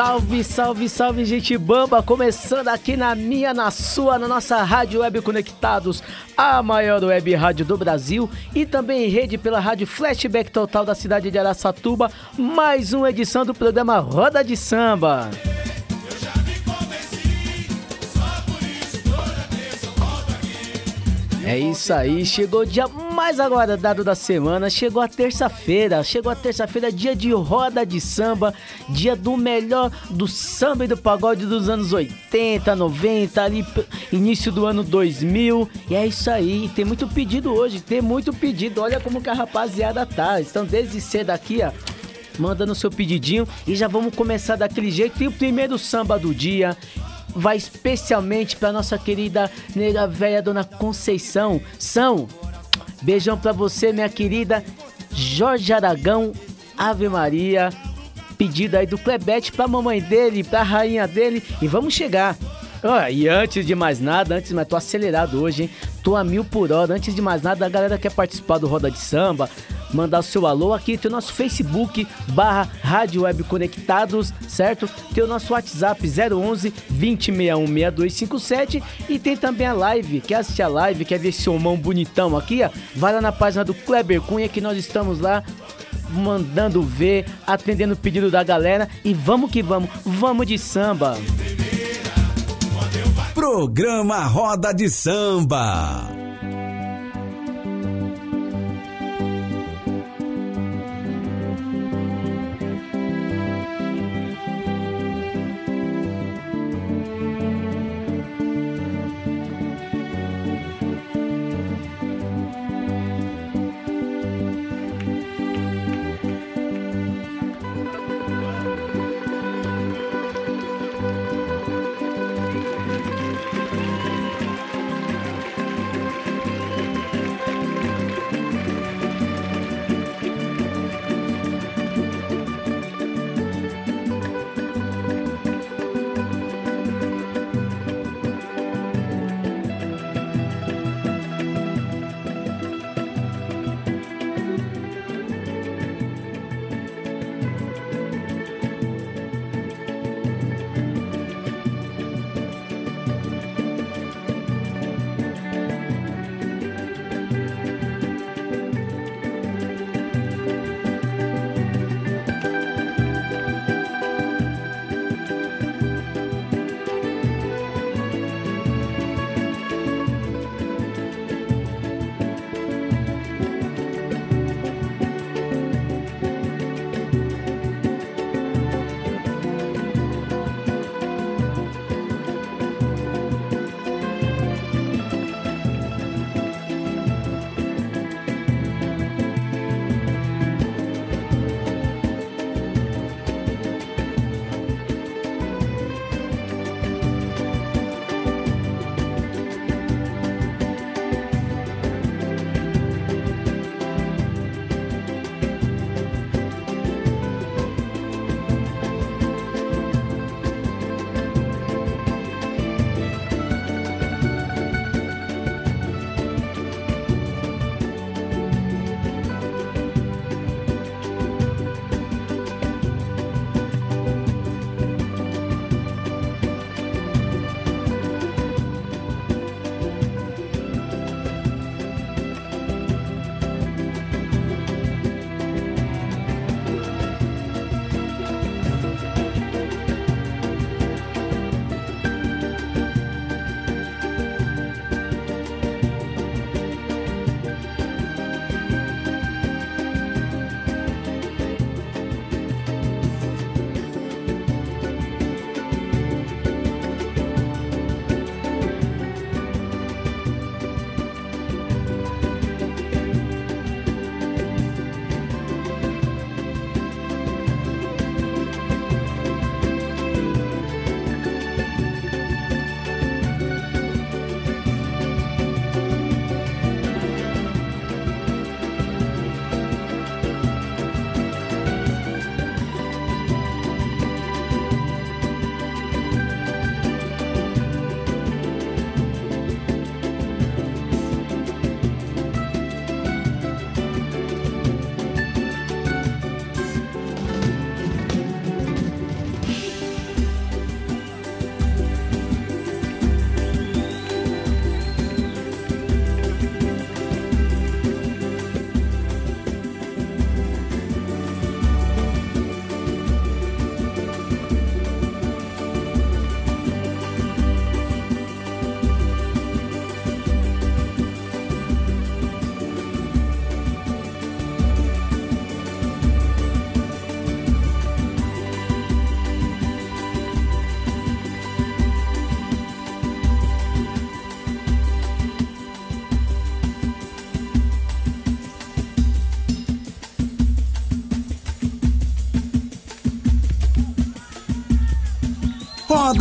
salve, salve, salve, gente bamba! Começando aqui na minha, na sua, na nossa Rádio Web Conectados, a maior web rádio do Brasil e também em rede pela Rádio Flashback Total da cidade de Araçatuba. Mais uma edição do programa Roda de Samba. É isso aí, chegou o dia mais aguardado da semana, chegou a terça-feira, chegou a terça-feira, dia de roda de samba, dia do melhor do samba e do pagode dos anos 80, 90, ali início do ano 2000, e é isso aí, tem muito pedido hoje, tem muito pedido, olha como que a rapaziada tá, estão desde cedo aqui, ó, mandando seu pedidinho e já vamos começar daquele jeito. E o primeiro samba do dia vai especialmente para nossa querida nega velha Dona Conceição. São, beijão pra você, minha querida Jorge Aragão, Ave Maria. Pedido aí do Clebete pra mamãe dele, pra rainha dele e vamos chegar. E antes de mais nada, antes, mas tô acelerado hoje, hein? Tô a mil por hora. Antes de mais nada, a galera quer participar do Roda de Samba, mandar o seu alô aqui, tem o nosso Facebook, barra Rádio Web Conectados, certo? Tem o nosso WhatsApp 011 2061 6257 e tem também a live, quer assistir a live, quer ver esse homão bonitão aqui, ó? Vai lá na página do Kleber Cunha que nós estamos lá mandando ver, atendendo o pedido da galera e vamos que vamos, vamos de samba. Programa Roda de Samba.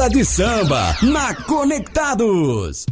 de samba na Conectados.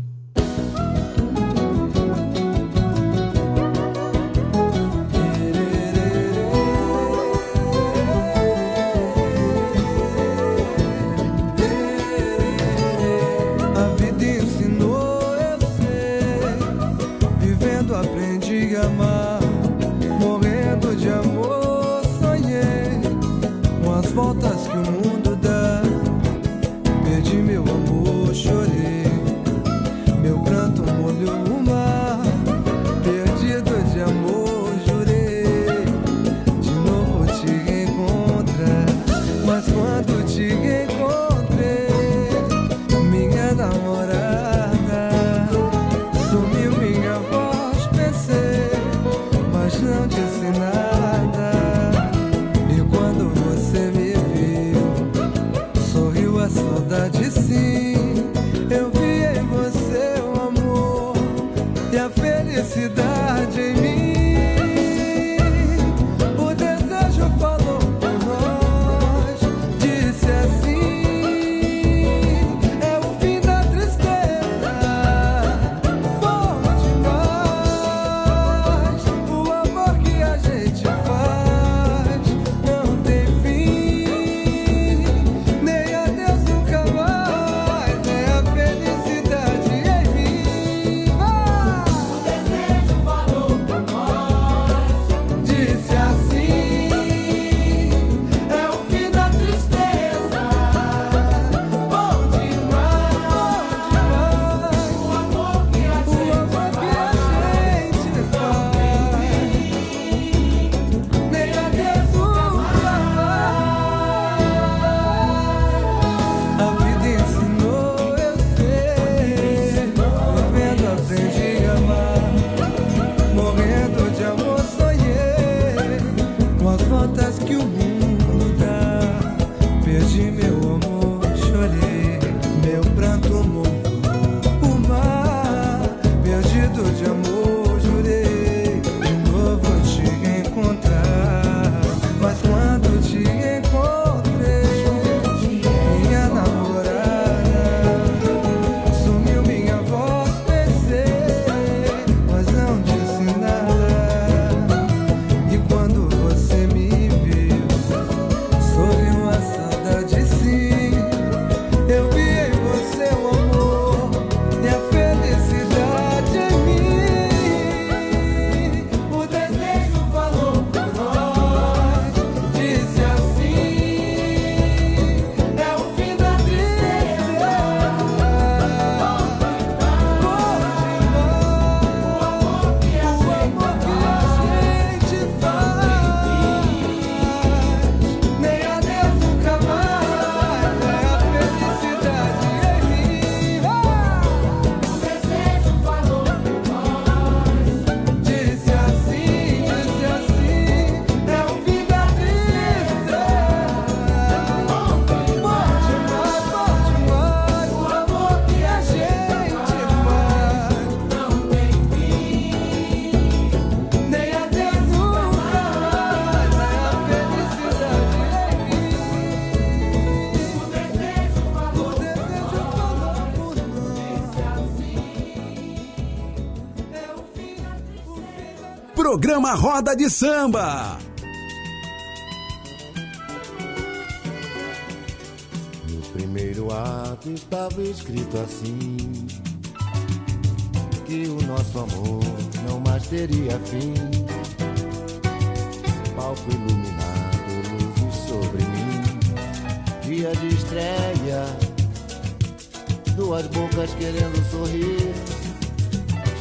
programa Roda de Samba.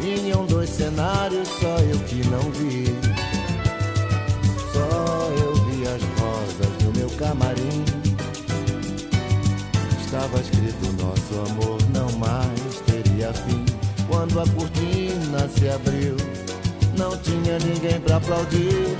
tinham dois cenários, só eu que não vi. Só eu vi as rosas no meu camarim. Estava escrito: nosso amor não mais teria fim. Quando a cortina se abriu, não tinha ninguém pra aplaudir.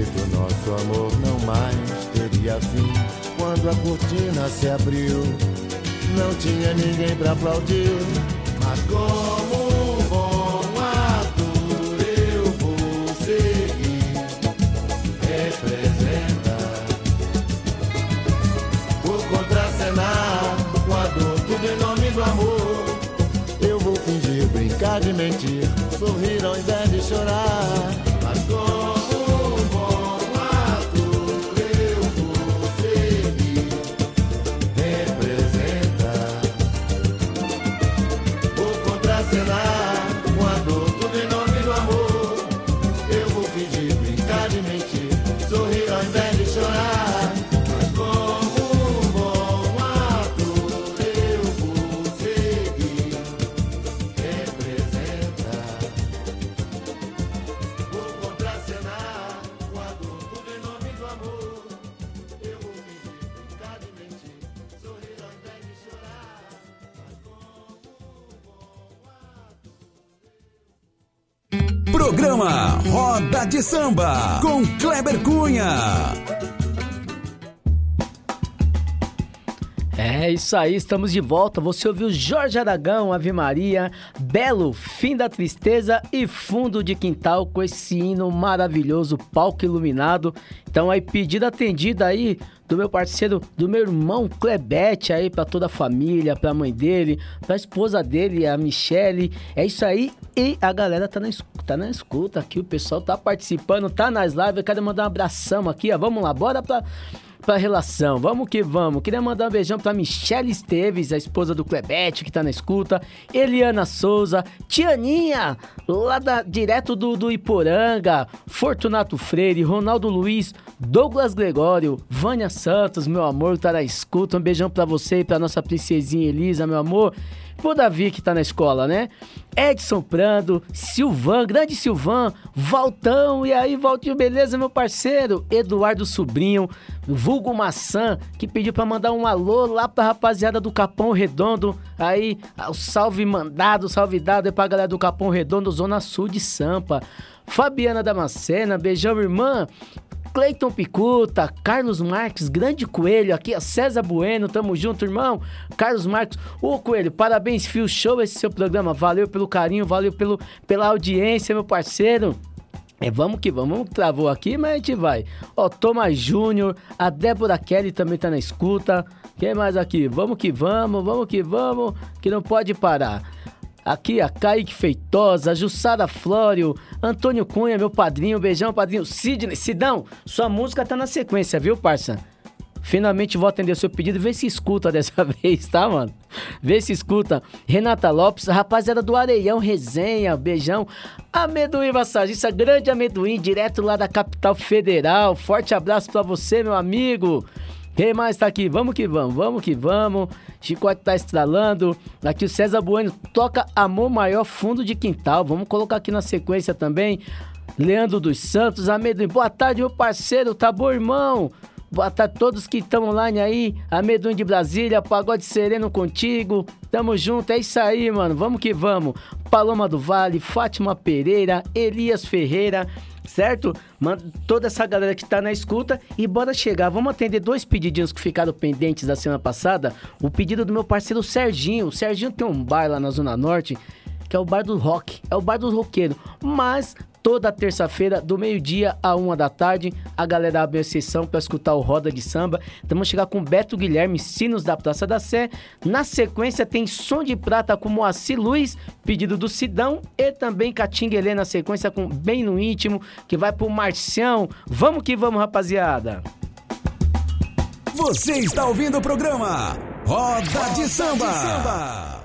Escrito nosso amor não mais teria fim. Quando a cortina se abriu, não tinha ninguém pra aplaudir. Mas como um bom ator eu vou seguir. Representa Vou contracenar com a dor, tudo nome do amor. Eu vou fingir, brincar de mentir, sorrir ao invés de chorar. Samba com Kleber Cunha. É isso aí, estamos de volta. Você ouviu Jorge Aragão, Ave Maria, Belo, Fim da Tristeza e Fundo de Quintal com esse hino maravilhoso, palco iluminado. Então aí, pedida atendida aí do meu parceiro, do meu irmão Clebete aí pra toda a família, pra mãe dele, pra esposa dele, a Michele. É isso aí. E a galera tá na, tá na escuta aqui, o pessoal tá participando, tá nas lives. Eu quero mandar um abração aqui, ó. Vamos lá, bora pra pra relação. Vamos que vamos. Queria mandar um beijão pra Michelle Esteves, a esposa do Clebete, que tá na escuta. Eliana Souza, Tianinha, lá da, direto do, do Iporanga. Fortunato Freire, Ronaldo Luiz, Douglas Gregório, Vânia Santos, meu amor, que tá na escuta. Um beijão pra você e pra nossa princesinha Elisa, meu amor. Pro Davi, que tá na escola, né? Edson Prando, Silvan, grande Silvan, Valtão, e aí, Valtinho, beleza, meu parceiro? Eduardo Sobrinho, Vulgo Maçã, que pediu pra mandar um alô lá pra rapaziada do Capão Redondo. Aí, o salve mandado, salve dado aí pra galera do Capão Redondo, Zona Sul de Sampa. Fabiana Damascena, beijão, irmã. Cleiton Picuta, Carlos Marques, grande coelho aqui, ó, César Bueno, tamo junto, irmão. Carlos Marques, ô coelho, parabéns, Fio Show, esse seu programa. Valeu pelo carinho, valeu pelo, pela audiência, meu parceiro. É, vamos que vamos, vamos travou aqui, mas a gente vai. Ó, Thomas Júnior, a Débora Kelly também tá na escuta. Quem mais aqui? Vamos que vamos, vamos que vamos, que não pode parar. Aqui a Kaique Feitosa, Jussara Flório, Antônio Cunha, meu padrinho, beijão, padrinho. Sidney, Sidão, sua música tá na sequência, viu, parça? Finalmente vou atender seu pedido. Vê se escuta dessa vez, tá, mano? Vê se escuta. Renata Lopes, rapaziada do Areião Resenha, beijão. Amendoim Massagista, grande amendoim, direto lá da capital federal. Forte abraço pra você, meu amigo. Quem mais tá aqui? Vamos que vamos, vamos que vamos. Chicote tá estralando. Aqui o César Bueno toca Amor Maior Fundo de Quintal. Vamos colocar aqui na sequência também. Leandro dos Santos, Amendoim. Boa tarde, meu parceiro. Tá bom, irmão? Boa tarde a todos que estão online aí. Amendoim de Brasília, Pagode Sereno contigo. Tamo junto, é isso aí, mano. Vamos que vamos. Paloma do Vale, Fátima Pereira, Elias Ferreira, certo? Manda toda essa galera que tá na escuta e bora chegar. Vamos atender dois pedidinhos que ficaram pendentes da semana passada. O pedido do meu parceiro Serginho. O Serginho tem um bar lá na Zona Norte que é o bar do rock, é o bar do roqueiro. Mas toda terça-feira, do meio-dia a uma da tarde, a galera abre a sessão para escutar o Roda de Samba. Vamos chegar com Beto Guilherme, Sinos da Praça da Sé. Na sequência tem Som de Prata com Moacir Luiz, pedido do Sidão. E também Catinguelê na sequência com Bem no Íntimo, que vai pro Marcião. Vamos que vamos, rapaziada. Você está ouvindo o programa Roda de Samba. Amanhece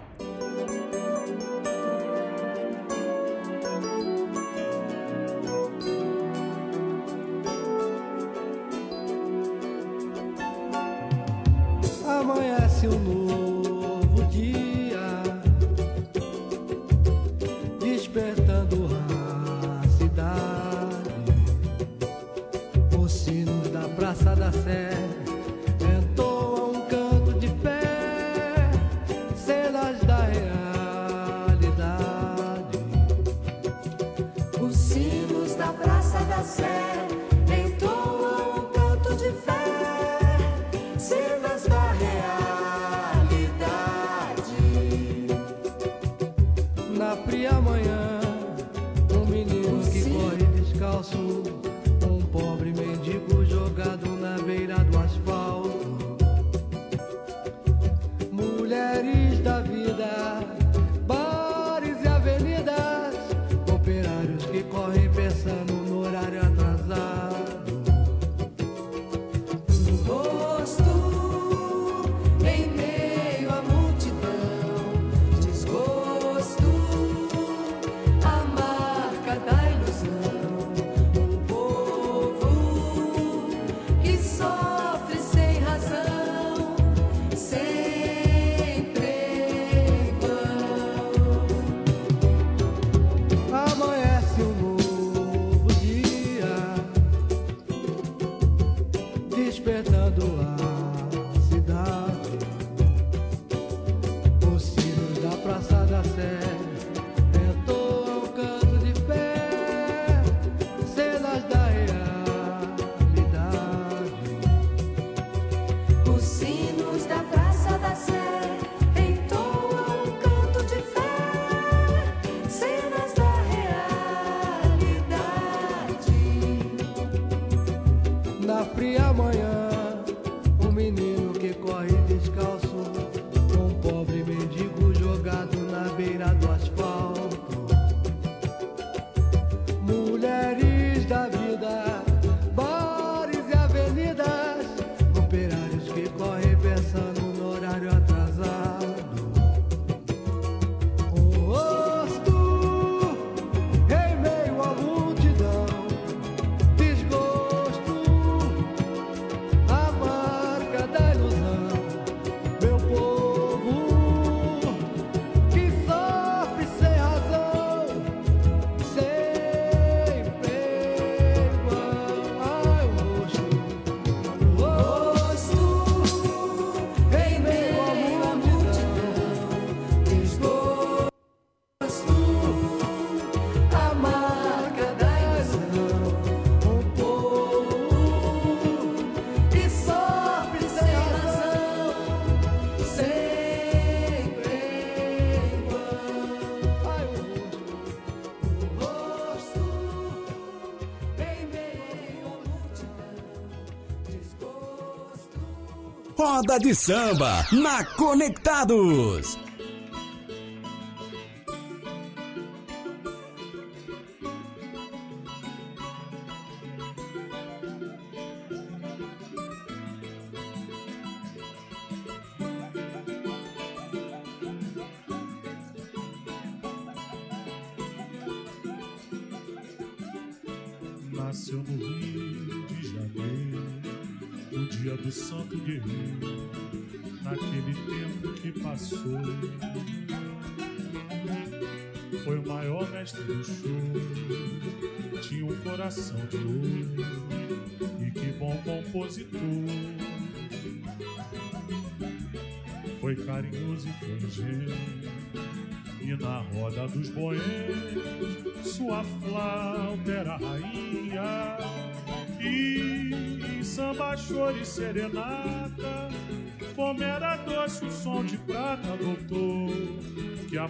Roda de samba na Conectados.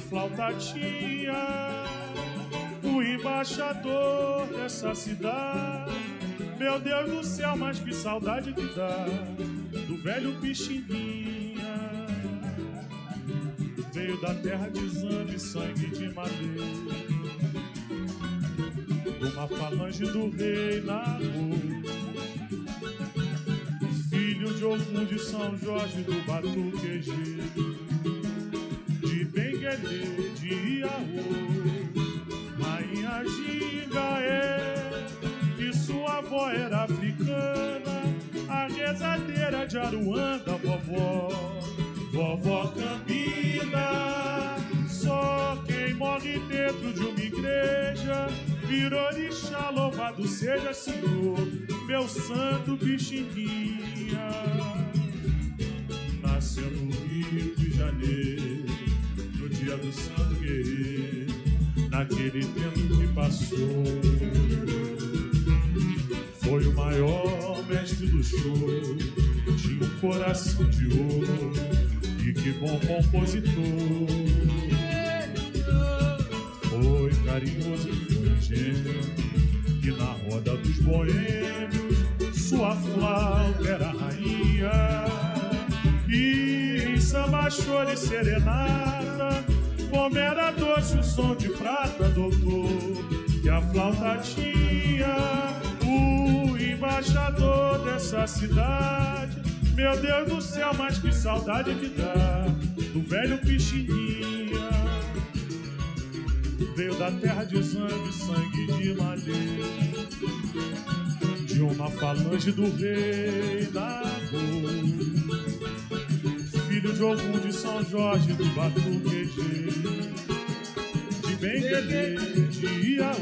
Flauta tinha. O embaixador dessa cidade, meu Deus do céu, mas que saudade que dá do velho Pixinguinha veio da terra de Zambi, sangue de madeira. De uma falange do rei Nabu. Filho de Ogum de São Jorge do Batuqueji. De Benguelê, de Iaô. Rainha Gingaé, que sua avó era africana. A rezadeira de Aruanda, vovó. Vovó Campina, só quem morre dentro de uma igreja virou orixá, louvado seja Senhor, meu santo Pixinguinha. Nasceu no Rio de Janeiro, dia do Santo Guerreiro, naquele tempo que passou. Foi o maior mestre do show, tinha um coração de ouro. E que bom compositor Foi carinhoso e foi gênio E na roda dos boêmios Sua flauta era rainha E em samba, choro e serenata Como era doce o som de prata, doutor Que a flauta tinha O embaixador dessa cidade. Meu Deus do céu, mas que saudade que dá do velho Pixinguinha. Veio da terra de sangue, sangue de madeira, de uma falange do rei da Filho de de São Jorge do Batuqueji, de Benguelê, de Iaô,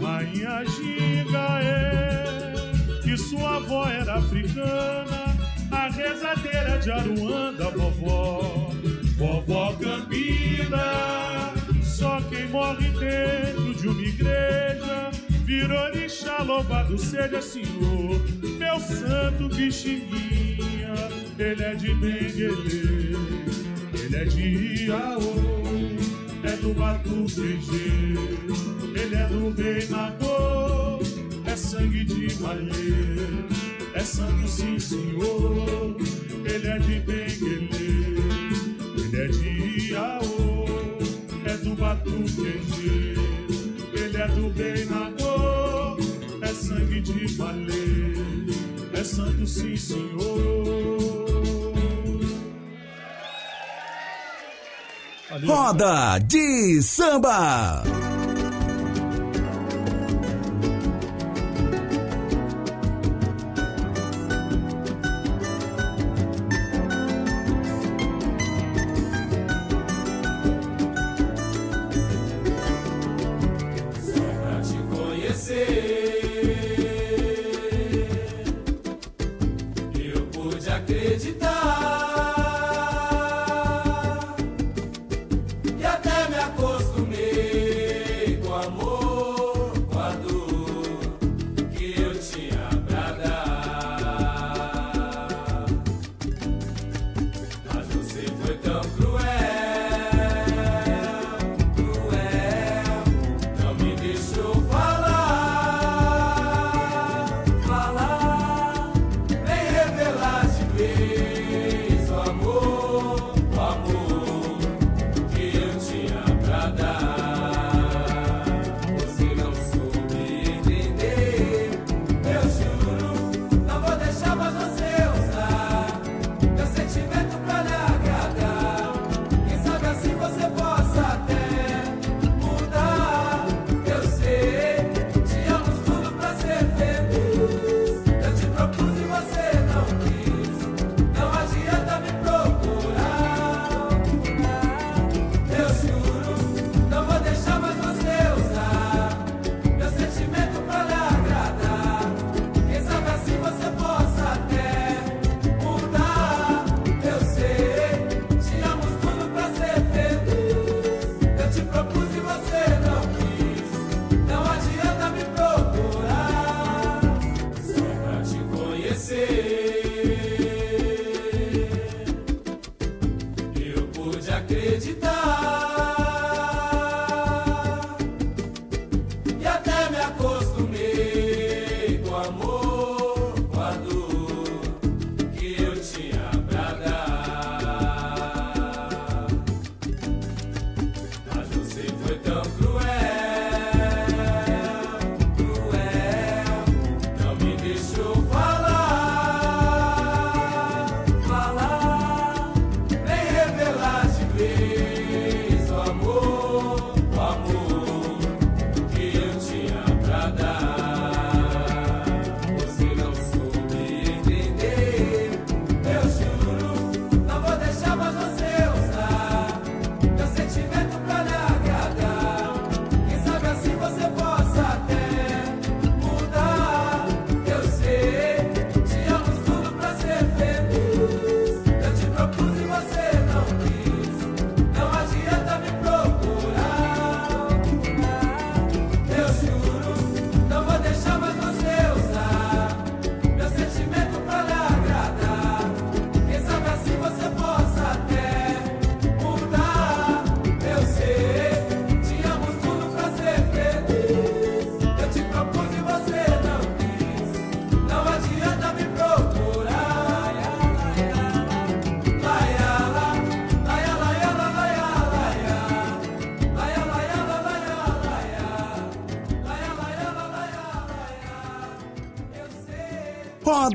Rainha Gingaé que que sua avó era africana, a rezadeira de Aruanda, vovó, vovó Campina. Só quem morre dentro de uma igreja vira orixá, louvado seja Senhor, meu santo bixinguinha, ele é de Benguelê, ele é de Iaô é do Batuquejê, ele é do rei é sangue de malê, é santo sim senhor, ele é de Benguelê, ele é de Iaô, é do Batuquejê, ele é do rei é sangue de malê, é santo sim senhor. Roda de samba.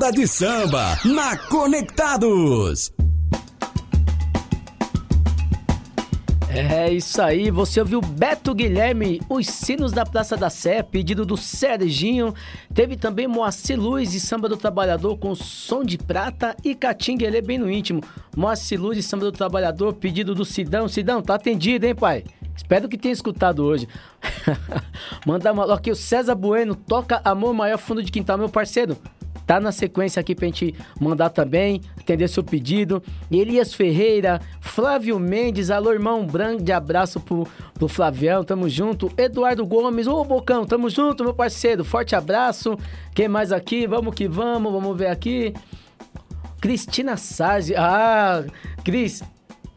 Roda de samba na Conectados. É isso aí, você ouviu Beto Guilherme, Os Sinos da Praça da Sé, pedido do Serginho. Teve também Moacir Luz e Samba do Trabalhador com Som de Prata e Catinguelê bem no íntimo. Moacir Luz e Samba do Trabalhador, pedido do Sidão. Sidão, tá atendido, hein, pai? Espero que tenha escutado hoje. Mandar uma aqui, o César Bueno, toca Amor Maior Fundo de Quintal, meu parceiro. Tá na sequência aqui pra gente mandar também, atender seu pedido. Elias Ferreira, Flávio Mendes, alô irmão, um grande abraço pro, pro Flavião, tamo junto. Eduardo Gomes, ô Bocão, tamo junto, meu parceiro, forte abraço. Quem mais aqui? Vamos que vamos, vamos ver aqui. Cristina Sarzi, ah, Cris,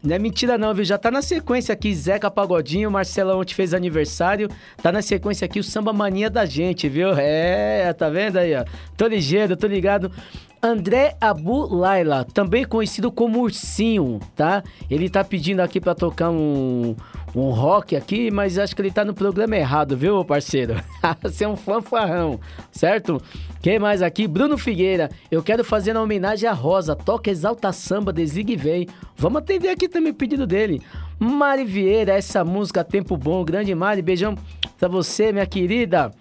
não é mentira não, viu? Já tá na sequência aqui, Zeca Pagodinho, Marcelão ontem fez aniversário, tá na sequência aqui o Samba Mania da gente, viu? É, tá vendo aí, ó? Tô ligeiro, tô ligado. André Abu Laila, também conhecido como Ursinho, tá? Ele tá pedindo aqui pra tocar um, um rock aqui, mas acho que ele tá no programa errado, viu, parceiro? Você é um fanfarrão, certo? Quem mais aqui? Bruno Figueira, eu quero fazer uma homenagem à Rosa, toca Exalta Samba, desliga e vem. Vamos atender aqui também o pedido dele. Mari Vieira, essa música Tempo Bom, grande Mari, beijão pra você, minha querida.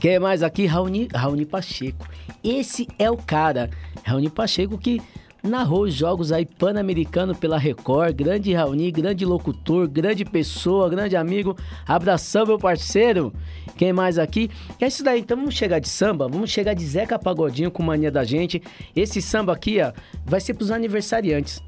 Quem mais aqui? Raoni, Raoni Pacheco. Esse é o cara, Raoni Pacheco, que narrou os jogos aí pan-americano pela Record. Grande Raoni, grande locutor, grande pessoa, grande amigo. Abração, meu parceiro. Quem mais aqui? É isso daí, então vamos chegar de samba, vamos chegar de Zeca Pagodinho com mania da gente. Esse samba aqui, ó, vai ser pros aniversariantes.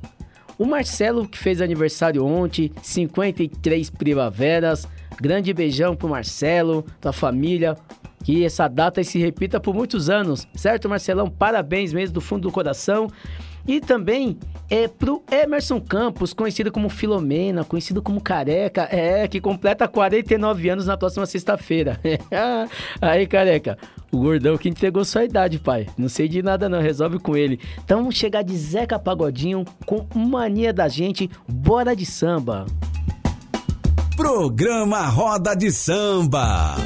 O Marcelo, que fez aniversário ontem, 53 primaveras. Grande beijão pro Marcelo, tua família. Que essa data se repita por muitos anos, certo, Marcelão? Parabéns mesmo do fundo do coração. E também é pro Emerson Campos, conhecido como Filomena, conhecido como Careca, é, que completa 49 anos na próxima sexta-feira. Aí, Careca, o gordão que entregou sua idade, pai. Não sei de nada não, resolve com ele. Então vamos chegar de Zeca Pagodinho com mania da gente, bora de samba. Programa Roda de Samba.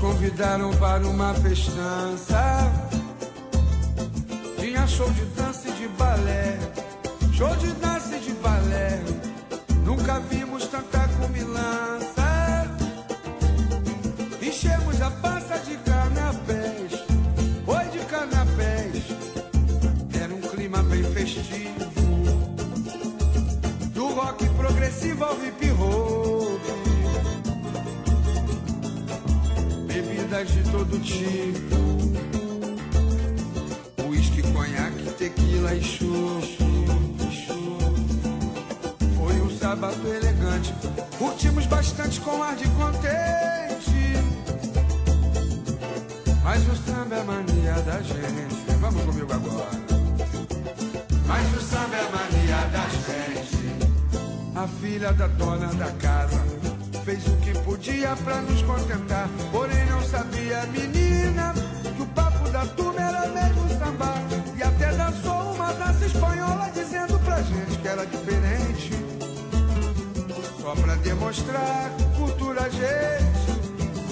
Convidaram para uma festança. Tinha show de dança e de balé. Show de dança e de balé. Nunca vimos tanta comilança. Enchemos a passa de canapés. Oi de canapés. Era um clima bem festivo. Do rock progressivo ao hip hop. Bebidas de todo tipo. Whisky, conhaque, tequila e chopp. Foi um sábado elegante. Curtimos bastante com ar de contente. Mas o samba é mania da gente. Vamos comigo agora. Mas o samba é mania da gente. A filha da dona da casa fez o que podia pra nos contentar. Porém, não sabia menina que o papo da turma era mesmo samba. E até dançou uma dança espanhola dizendo pra gente que era diferente. Só pra demonstrar cultura, gente.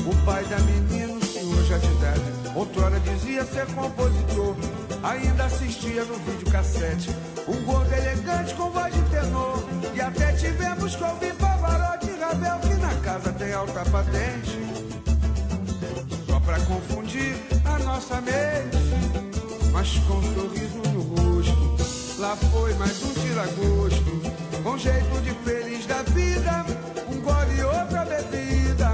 O pai da menina, o senhor já de idade, outrora dizia ser compositor. Ainda assistia no videocassete. Um gordo elegante com voz de tenor. E até tivemos que ouvir casa tem alta patente. Só pra confundir a nossa mente. Mas com um sorriso no rosto. Lá foi mais um tira-gosto. Com jeito de feliz da vida. Um gole e outra bebida.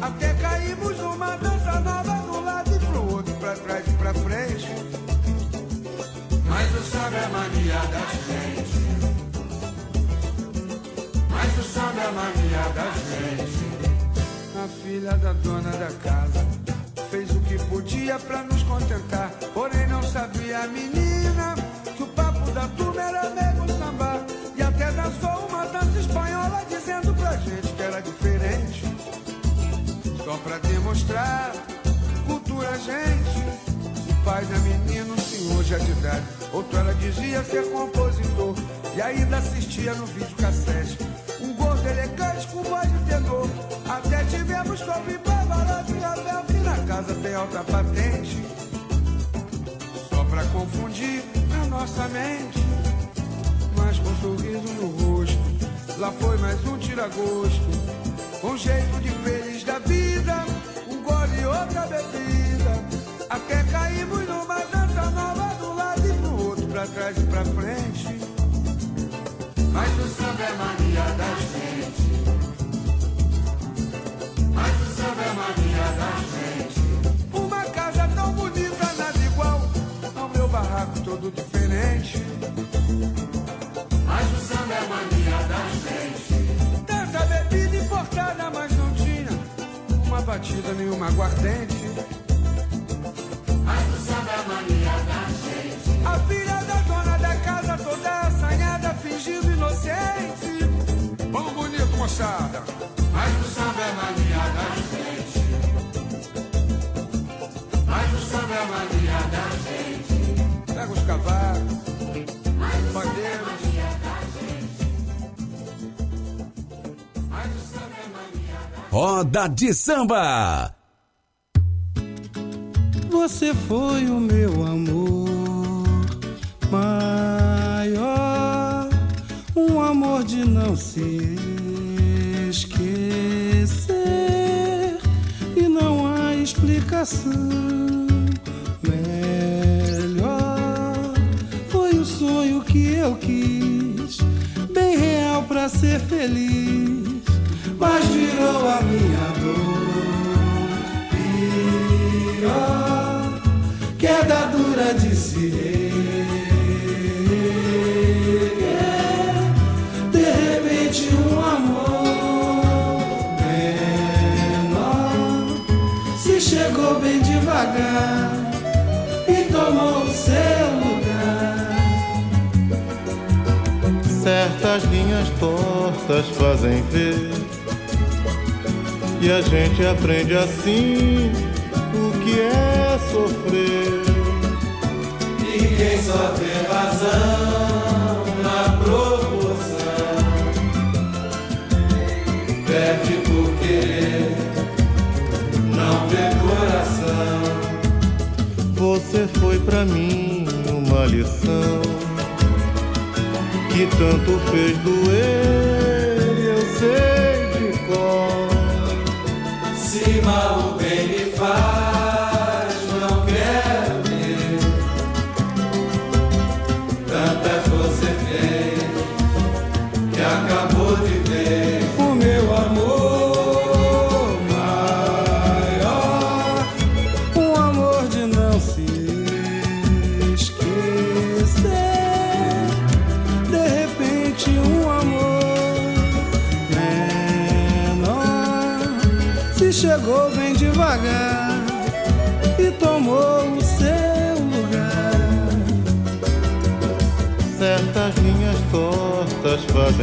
Até caímos numa dança nova do lado e pro outro, pra trás e pra frente. Mas o samba é mania da gente. Mas o samba é mania da gente. A filha da dona da casa fez o que podia pra nos contentar. Porém, não sabia a menina que o papo da turma era mesmo samba. E até dançou uma dança espanhola dizendo pra gente que era diferente. Só pra demonstrar cultura, gente. O pai da menina, um senhor já de idade. Outrora dizia ser compositor. E ainda assistia no videocassete. Um gordo elegante com voz de tenor. Até tivemos Pavarotti e Ravel, que na casa tem alta patente. Só pra confundir a nossa mente. Mas com um sorriso no rosto. Lá foi mais um tira-gosto. Com jeito de feliz da vida. Um gole e outra bebida. Até caímos numa dança nova do lado e pro outro, pra trás e pra frente. Mas o samba é mania da gente. Mas o samba é mania da gente. Uma casa tão bonita, nada igual ao meu barraco todo diferente. Mas o samba é mania da gente. Tanta bebida importada, mas não tinha uma batida nenhuma aguardente. Mas o samba é mania da gente. A filha da dona toda assanhada, fingindo inocente. Vamos bonito, moçada. Mas o samba é mania da gente. Mas o samba é mania da gente. Pega os cavalos, bandeiras. Mas o samba é mania da Roda de samba. Você foi o meu amor amor de não se esquecer e não há explicação melhor. Foi o sonho que eu quis, bem real pra ser feliz, mas virou a minha dor pior, queda dura de se devagar e tomou o seu lugar. Certas linhas tortas fazem ver. E a gente aprende assim o que é sofrer. E quem só vê razão Você foi pra mim uma lição que tanto fez doer. Eu sei de cor. Se mal o bem me faz,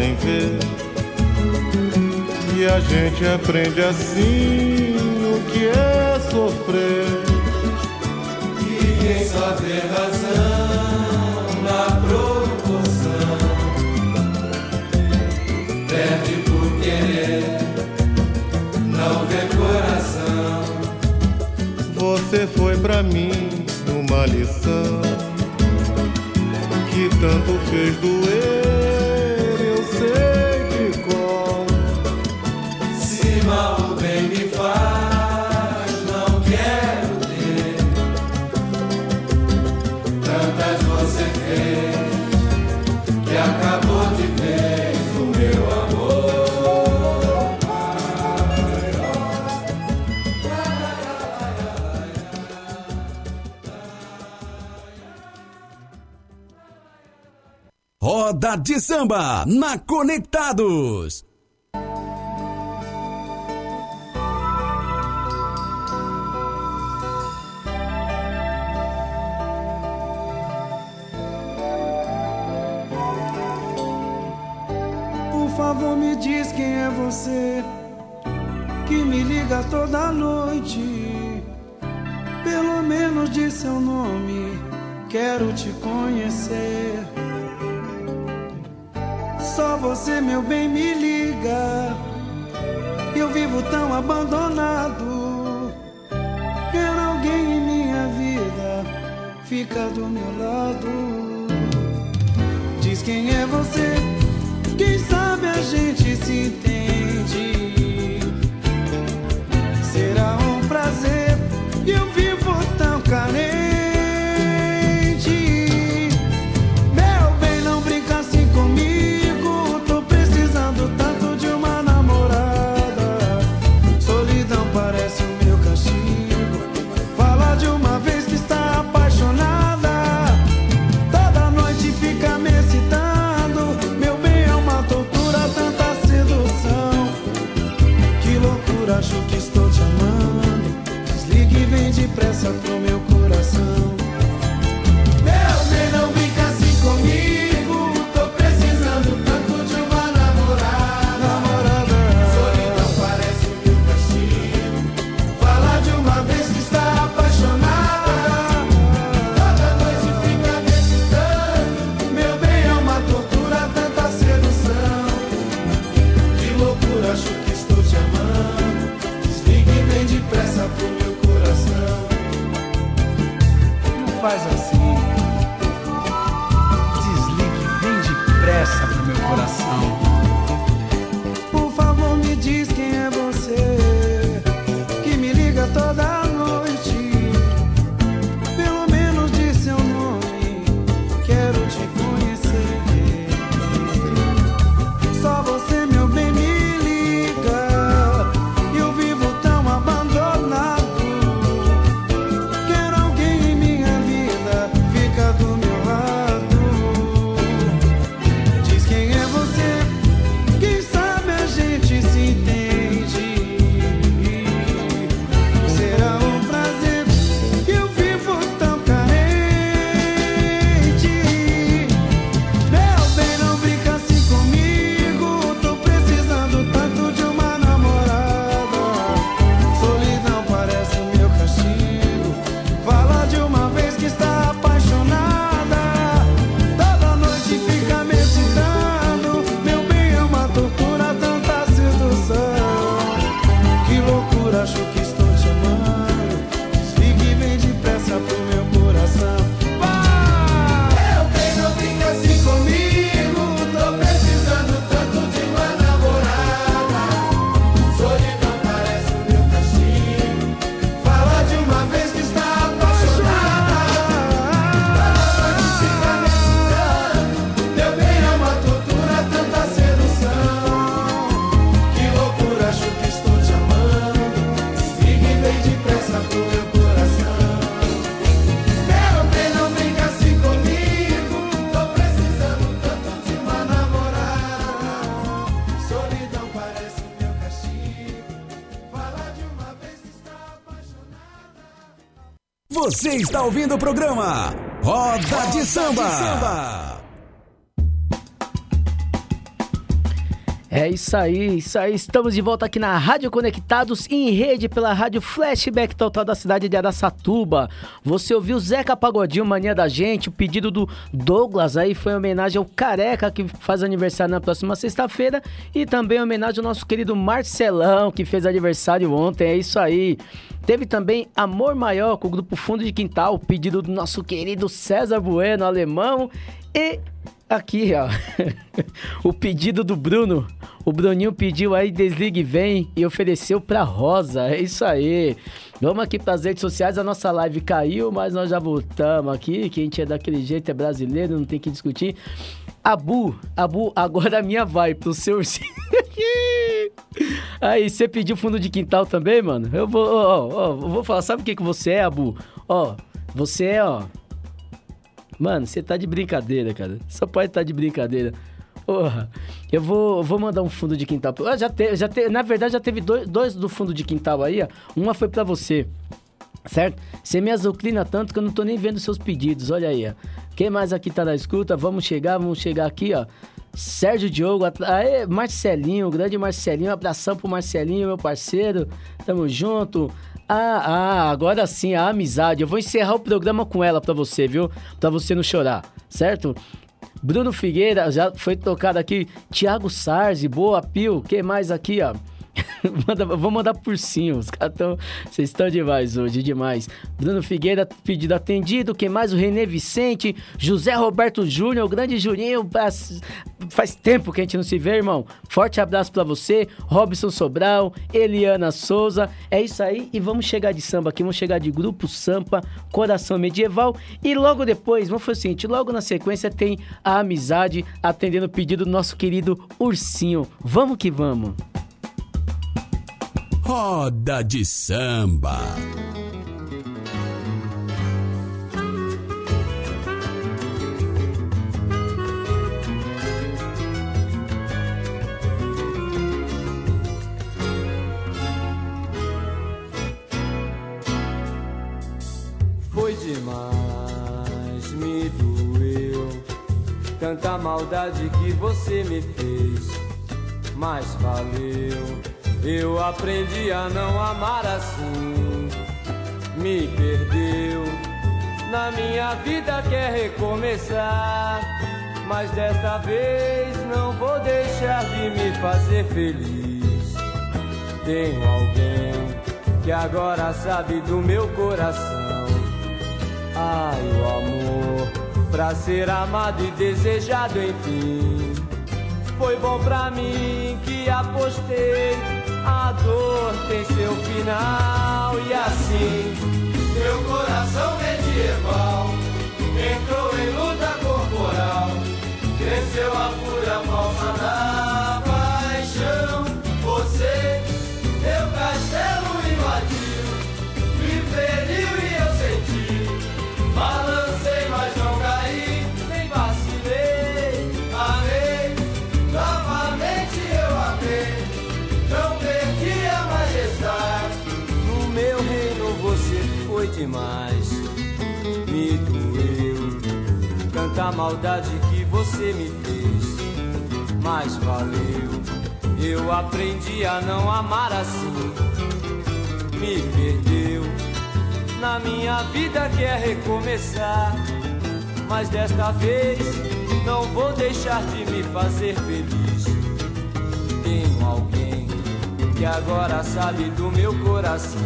fazem ver. E a gente aprende assim o que é sofrer. E quem só vê razão na proporção perde por querer, não vê coração. Você foi pra mim uma lição que tanto fez doer. Roda de samba na Conectados. Por favor, me diz quem é você que me liga toda noite. Pelo menos diz seu nome, quero te conhecer. Você, meu bem, me liga. Eu vivo tão abandonado. Quero alguém em minha vida, fica do meu lado. Diz quem é você, quem sabe a gente se entende. Será um prazer, eu vivo tão carente. Depressa pro coração. Você está ouvindo o programa Roda de Samba. É isso aí, isso aí. Estamos de volta aqui na Rádio Conectados em rede pela Rádio Flashback Total da cidade de Araçatuba. Você ouviu Zeca Pagodinho, mania da gente, o pedido do Douglas aí foi em homenagem ao Careca que faz aniversário na próxima sexta-feira e também em homenagem ao nosso querido Marcelão que fez aniversário ontem. É isso aí. Teve também Amor Maior com o grupo Fundo de Quintal, pedido do nosso querido César Bueno, alemão e Aqui, ó. o pedido do Bruno. O Bruninho pediu aí, desligue vem e ofereceu pra Rosa. É isso aí. Vamos aqui pras redes sociais. A nossa live caiu, mas nós já voltamos aqui. Que a gente é daquele jeito, é brasileiro, não tem que discutir. Abu, Abu, agora a minha vai pro seu. Aí, você pediu fundo de quintal também, mano? Eu vou, ó, ó, vou falar, sabe o que, que você é, Abu? Ó, você é, ó. Mano, você tá de brincadeira, cara. Só pode estar de brincadeira. Porra, eu vou, vou mandar um fundo de quintal. Ah, já te, já te, na verdade, já teve dois, dois do fundo de quintal aí, ó. Uma foi pra você, certo? Você me azucrina tanto que eu não tô nem vendo seus pedidos, olha aí, ó. Quem mais aqui tá na escuta? Vamos chegar, vamos chegar aqui, ó. Sérgio Diogo, aê, Marcelinho, grande Marcelinho, abração pro Marcelinho, meu parceiro, tamo junto. Ah, ah, agora sim, a amizade. Eu vou encerrar o programa com ela pra você, viu? Pra você não chorar, certo? Bruno Figueira, já foi tocado aqui. Tiago Sarzi, boa, Pio. Quem mais aqui, ó? Manda- vou mandar por cima, os caras tão. Vocês estão demais hoje, demais. Bruno Figueira, pedido atendido. Quem mais? O Renê Vicente, José Roberto Júnior, o grande Juninho. Faz- tempo que a gente não se vê, irmão. Forte abraço pra você, Robson Sobral, Eliana Souza. É isso aí, e vamos chegar de samba aqui, vamos chegar de grupo Sampa, Coração Medieval. E logo depois, vamos fazer o seguinte: logo na sequência tem a amizade atendendo o pedido do nosso querido Ursinho. Vamos que vamos. Roda de Samba. Foi demais, me doeu tanta maldade que você me fez, mas valeu eu aprendi a não amar assim, me perdeu. Na minha vida quer recomeçar, mas desta vez não vou deixar de me fazer feliz. Tenho alguém que agora sabe do meu coração. Ai, o amor, pra ser amado e desejado, enfim. Foi bom pra mim que apostei. A dor tem seu final e assim meu coração medieval entrou em luta corporal. Cresceu a fúria falsa tanta maldade que você me fez. Mas valeu. Eu aprendi a não amar assim. Me perdeu. Na minha vida quer recomeçar. Mas desta vez não vou deixar de me fazer feliz. Tenho alguém que agora sabe do meu coração.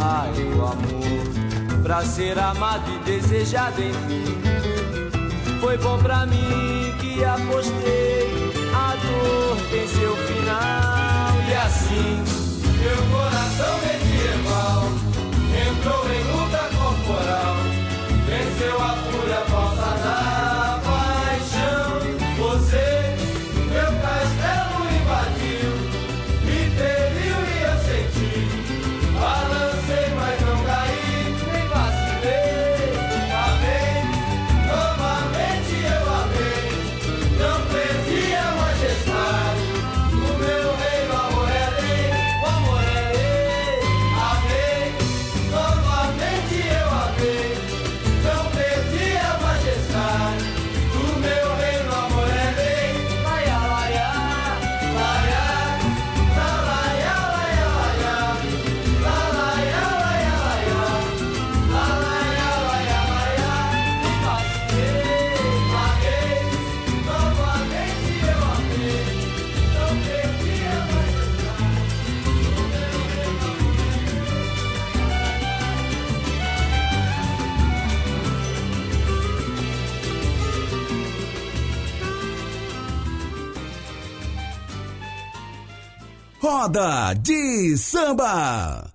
Ai, o amor, pra ser amado e desejado, enfim. Foi bom pra mim que apostei. A dor tem seu final. E assim, meu coração medieval entrou em luta corporal. Venceu a fúria falsa Roda de samba.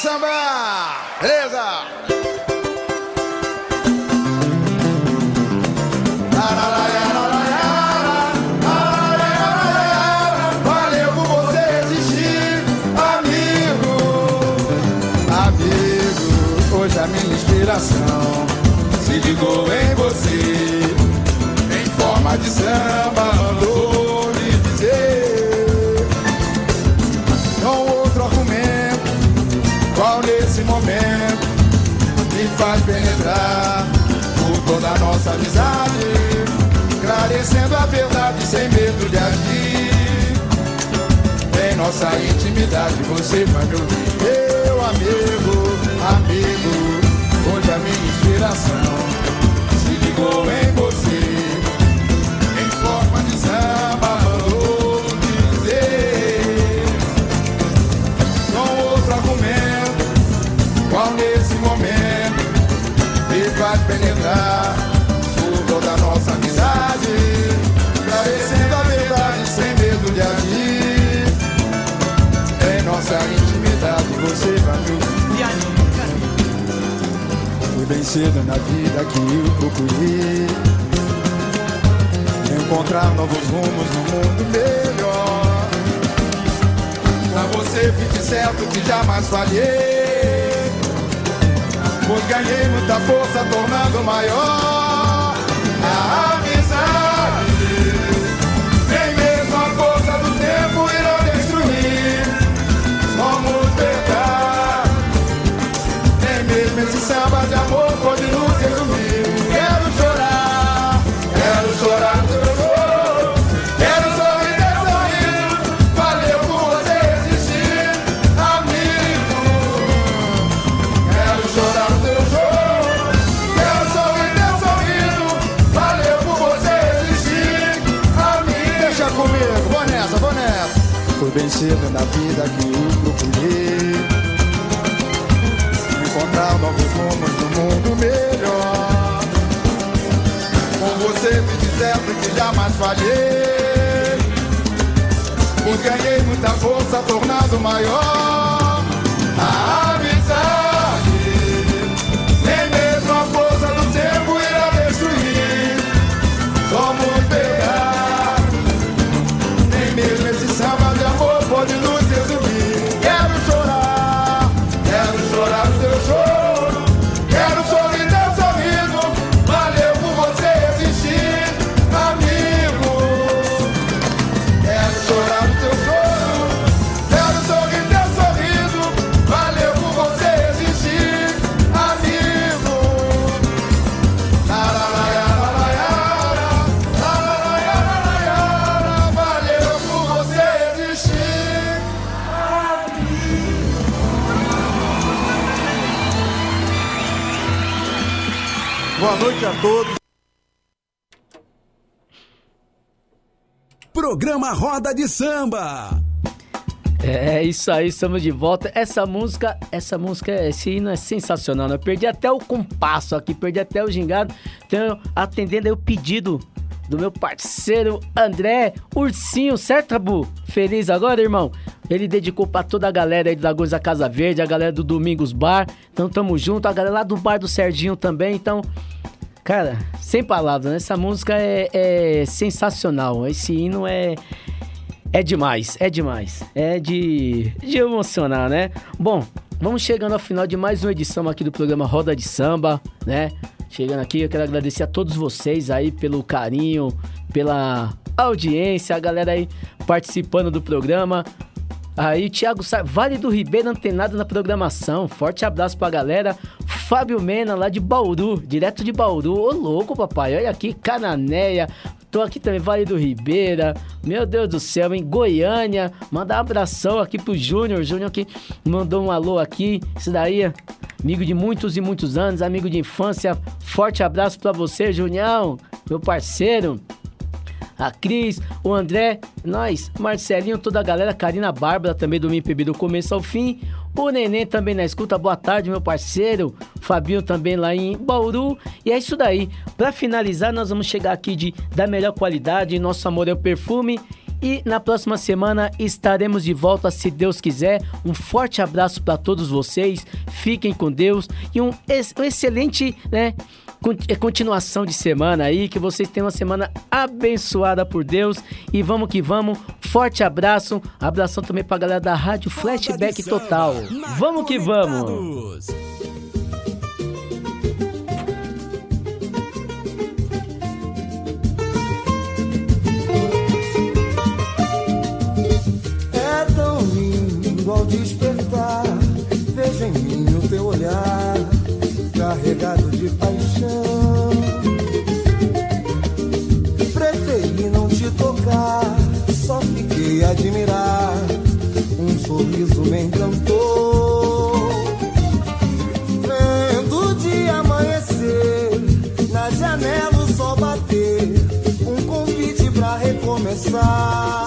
Sambar! Beleza? Valeu por você existir, amigo. Amigo, hoje a minha inspiração se ligou em você. Em forma de samba, amizade, esclarecendo a verdade sem medo de agir. Em nossa intimidade você vai me ouvir. Meu amigo, amigo, hoje a minha inspiração se ligou em você. Em forma de samba, mandou dizer. Com outro argumento, qual nesse momento me faz penetrar cedo na vida que eu procurei. Encontrar novos rumos no mundo melhor. Pra você fique certo que jamais falhei. Pois ganhei muita força tornando maior cedo na vida que eu procurei encontrar novos rumos no mundo melhor. Com você fique certo que jamais falhei. Pois ganhei muita força tornando maior Boa noite a todos. Programa Roda de Samba. É isso aí, estamos de volta. Essa música, essa música, esse hino é sensacional. né? Eu perdi até o compasso aqui, perdi até o gingado. Então, atendendo aí o pedido do meu parceiro André Ursinho, certo, Tabu? Feliz agora, irmão? Ele dedicou pra toda a galera aí do Lagos da Casa Verde, a galera do Domingos Bar. Então, tamo junto. A galera lá do Bar do Serginho também. Então, Cara, sem palavras, né? Essa música é, é sensacional. Esse hino é. É demais, é demais. É de, de emocionar, né? Bom, vamos chegando ao final de mais uma edição aqui do programa Roda de Samba, né? Chegando aqui, eu quero agradecer a todos vocês aí pelo carinho, pela audiência, a galera aí participando do programa. Aí, Thiago Sá, Vale do Ribeiro antenado na programação. Forte abraço pra galera. Fábio Mena, lá de Bauru, direto de Bauru. Ô, louco, papai. Olha aqui, Cananéia. Tô aqui também, Vale do Ribeira. Meu Deus do céu, em Goiânia. Mandar um abração aqui pro Júnior. Júnior que mandou um alô aqui. Isso daí, amigo de muitos e muitos anos, amigo de infância. Forte abraço pra você, Junião, meu parceiro a Cris, o André, nós, Marcelinho, toda a galera, Karina Bárbara também do MPB do começo ao fim, o Neném também na escuta, boa tarde, meu parceiro, Fabinho também lá em Bauru, e é isso daí. Pra finalizar, nós vamos chegar aqui de da melhor qualidade, nosso amor é o perfume, e na próxima semana estaremos de volta, se Deus quiser. Um forte abraço para todos vocês. Fiquem com Deus e um, ex- um excelente, né? eh, Continuação de semana aí, que vocês tenham uma semana abençoada por Deus e vamos que vamos. Forte abraço, abração também pra galera da Rádio Flashback Total. Vamos que vamos. despertar. Veja em mim o teu olhar, carregado de paixão. Preferi não te tocar, só fiquei a admirar. Um sorriso me encantou. Vendo o dia amanhecer, na janela o sol bater. Um convite pra recomeçar.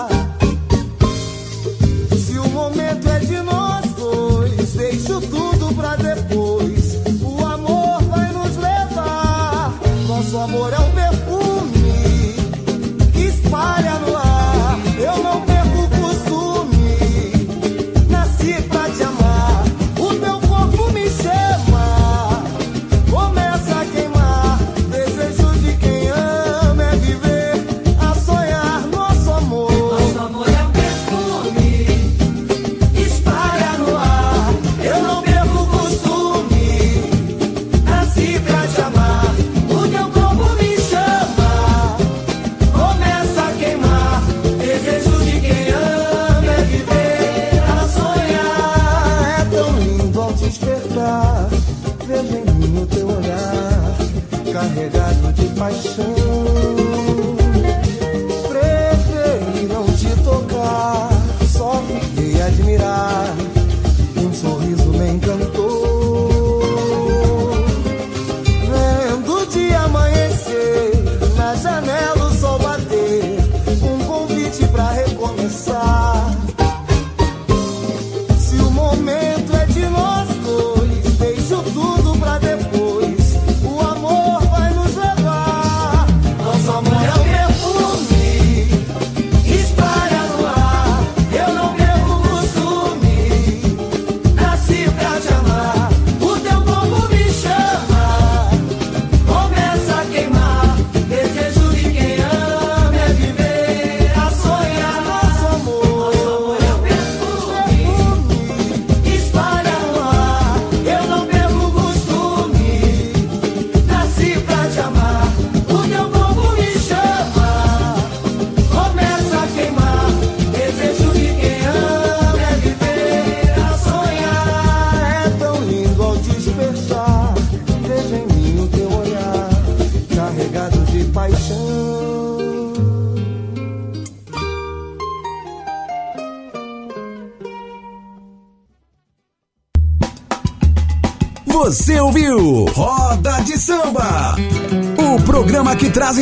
carregado de paixão.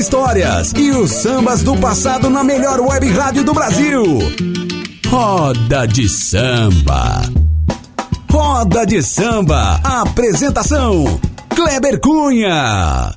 histórias e os sambas do passado na melhor web rádio do Brasil. Roda de Samba. Roda de Samba. Apresentação: Kleber Cunha.